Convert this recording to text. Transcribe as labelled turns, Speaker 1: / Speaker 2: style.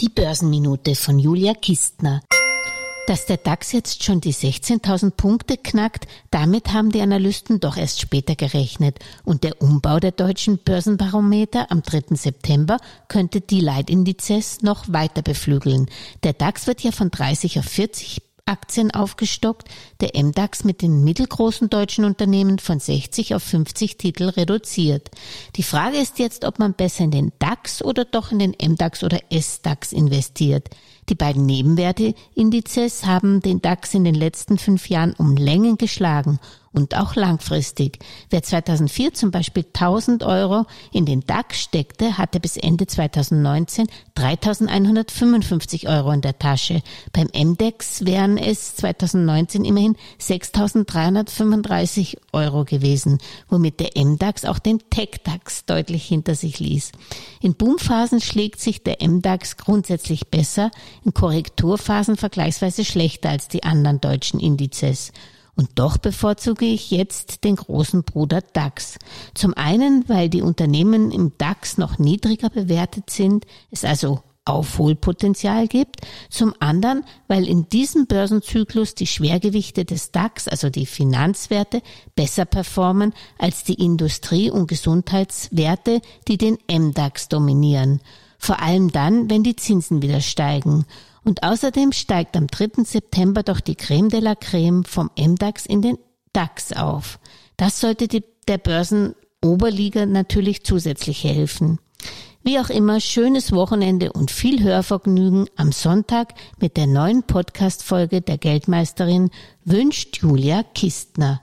Speaker 1: Die Börsenminute von Julia Kistner. Dass der DAX jetzt schon die 16.000 Punkte knackt, damit haben die Analysten doch erst später gerechnet. Und der Umbau der deutschen Börsenbarometer am 3. September könnte die Leitindizes noch weiter beflügeln. Der DAX wird ja von 30 auf 40 Aktien aufgestockt, der MDAX mit den mittelgroßen deutschen Unternehmen von 60 auf 50 Titel reduziert. Die Frage ist jetzt, ob man besser in den DAX oder doch in den MDAX oder SDAX investiert. Die beiden Nebenwerteindizes haben den DAX in den letzten fünf Jahren um Längen geschlagen und auch langfristig. Wer 2004 zum Beispiel 1000 Euro in den DAX steckte, hatte bis Ende 2019 3155 Euro in der Tasche. Beim MDEX wären es 2019 immerhin 6335 Euro gewesen, womit der MDAX auch den TechDAX deutlich hinter sich ließ. In Boomphasen schlägt sich der MDAX grundsätzlich besser, in Korrekturphasen vergleichsweise schlechter als die anderen deutschen Indizes. Und doch bevorzuge ich jetzt den großen Bruder DAX. Zum einen, weil die Unternehmen im DAX noch niedriger bewertet sind, es also Aufholpotenzial gibt. Zum anderen, weil in diesem Börsenzyklus die Schwergewichte des DAX, also die Finanzwerte, besser performen als die Industrie- und Gesundheitswerte, die den MDAX dominieren. Vor allem dann, wenn die Zinsen wieder steigen. Und außerdem steigt am 3. September doch die Creme de la Creme vom MDAX in den DAX auf. Das sollte die, der Börsenoberliga natürlich zusätzlich helfen. Wie auch immer, schönes Wochenende und viel Hörvergnügen am Sonntag mit der neuen Podcast-Folge der Geldmeisterin wünscht Julia Kistner.